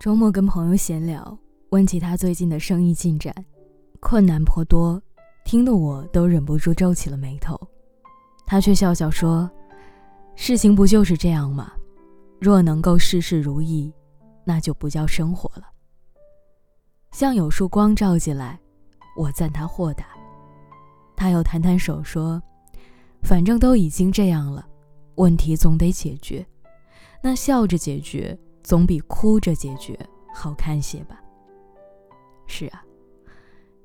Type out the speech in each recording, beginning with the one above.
周末跟朋友闲聊，问起他最近的生意进展，困难颇多，听得我都忍不住皱起了眉头。他却笑笑说：“事情不就是这样吗？若能够事事如意，那就不叫生活了。”像有束光照进来，我赞他豁达。他又摊摊手说：“反正都已经这样了，问题总得解决，那笑着解决。”总比哭着解决好看些吧。是啊，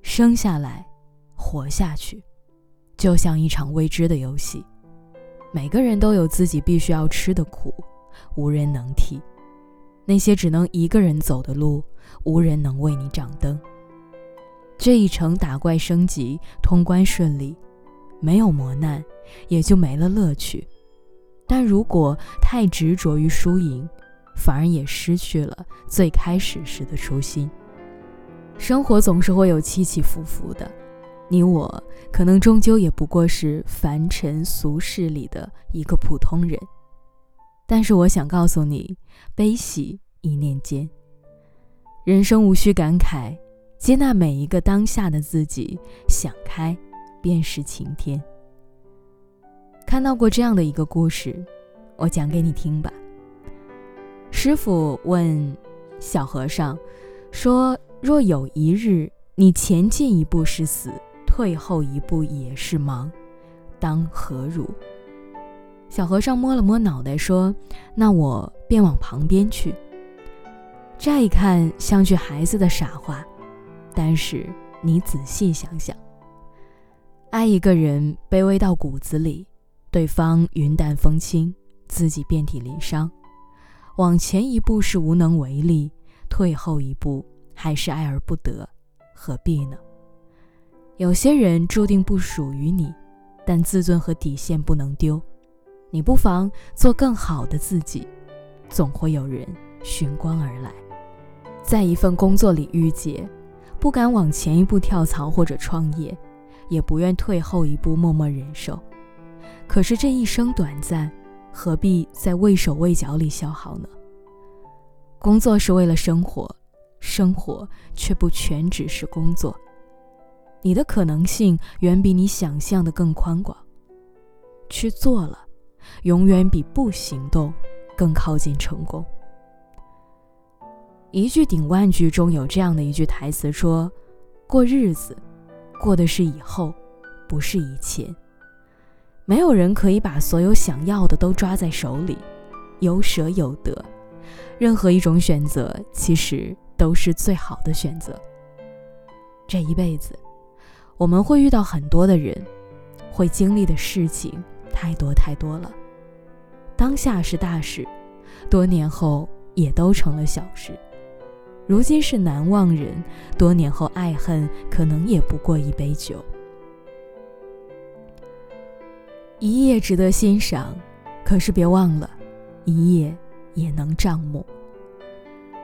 生下来，活下去，就像一场未知的游戏。每个人都有自己必须要吃的苦，无人能替。那些只能一个人走的路，无人能为你掌灯。这一程打怪升级通关顺利，没有磨难，也就没了乐趣。但如果太执着于输赢，反而也失去了最开始时的初心。生活总是会有起起伏伏的，你我可能终究也不过是凡尘俗世里的一个普通人。但是我想告诉你，悲喜一念间。人生无需感慨，接纳每一个当下的自己，想开便是晴天。看到过这样的一个故事，我讲给你听吧。师傅问小和尚说：“若有一日你前进一步是死，退后一步也是亡，当何如？”小和尚摸了摸脑袋说：“那我便往旁边去。”乍一看像句孩子的傻话，但是你仔细想想，爱一个人卑微到骨子里，对方云淡风轻，自己遍体鳞伤。往前一步是无能为力，退后一步还是爱而不得，何必呢？有些人注定不属于你，但自尊和底线不能丢。你不妨做更好的自己，总会有人寻光而来。在一份工作里郁结，不敢往前一步跳槽或者创业，也不愿退后一步默默忍受。可是这一生短暂。何必在畏手畏脚里消耗呢？工作是为了生活，生活却不全只是工作。你的可能性远比你想象的更宽广。去做了，永远比不行动更靠近成功。一句顶万句中有这样的一句台词说：“过日子，过的是以后，不是以前。”没有人可以把所有想要的都抓在手里，有舍有得，任何一种选择其实都是最好的选择。这一辈子，我们会遇到很多的人，会经历的事情太多太多了。当下是大事，多年后也都成了小事。如今是难忘人，多年后爱恨可能也不过一杯酒。一夜值得欣赏，可是别忘了，一夜也能账目。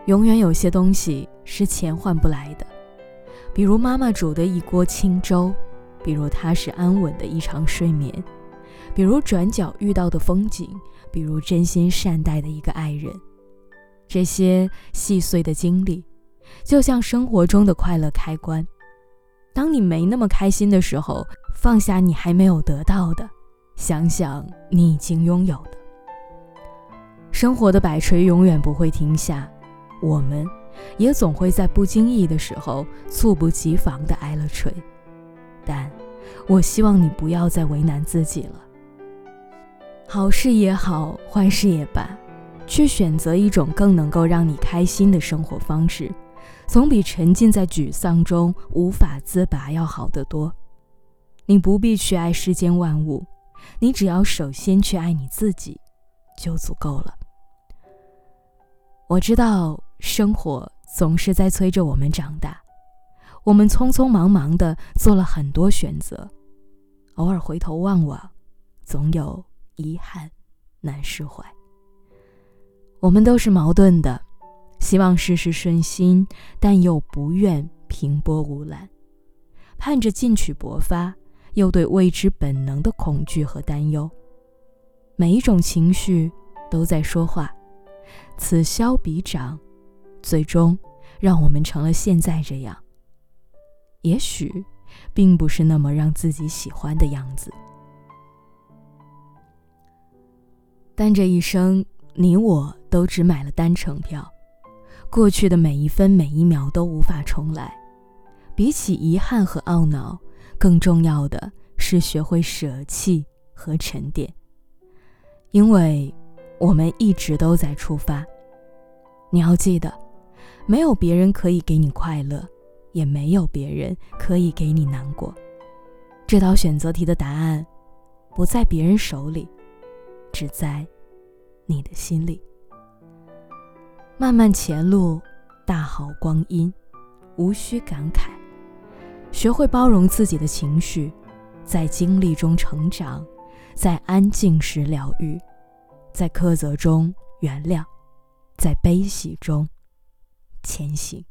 永远有些东西是钱换不来的，比如妈妈煮的一锅清粥，比如踏实安稳的一场睡眠，比如转角遇到的风景，比如真心善待的一个爱人。这些细碎的经历，就像生活中的快乐开关。当你没那么开心的时候，放下你还没有得到的。想想你已经拥有的，生活的摆锤永远不会停下，我们也总会在不经意的时候猝不及防的挨了锤。但我希望你不要再为难自己了。好事也好，坏事也罢，去选择一种更能够让你开心的生活方式，总比沉浸在沮丧中无法自拔要好得多。你不必去爱世间万物。你只要首先去爱你自己，就足够了。我知道生活总是在催着我们长大，我们匆匆忙忙的做了很多选择，偶尔回头望望，总有遗憾难释怀。我们都是矛盾的，希望事事顺心，但又不愿平波无澜，盼着进取勃发。又对未知本能的恐惧和担忧，每一种情绪都在说话，此消彼长，最终让我们成了现在这样。也许，并不是那么让自己喜欢的样子。但这一生，你我都只买了单程票，过去的每一分每一秒都无法重来。比起遗憾和懊恼，更重要的是学会舍弃和沉淀，因为我们一直都在出发。你要记得，没有别人可以给你快乐，也没有别人可以给你难过。这道选择题的答案，不在别人手里，只在你的心里。漫漫前路，大好光阴，无需感慨。学会包容自己的情绪，在经历中成长，在安静时疗愈，在苛责中原谅，在悲喜中前行。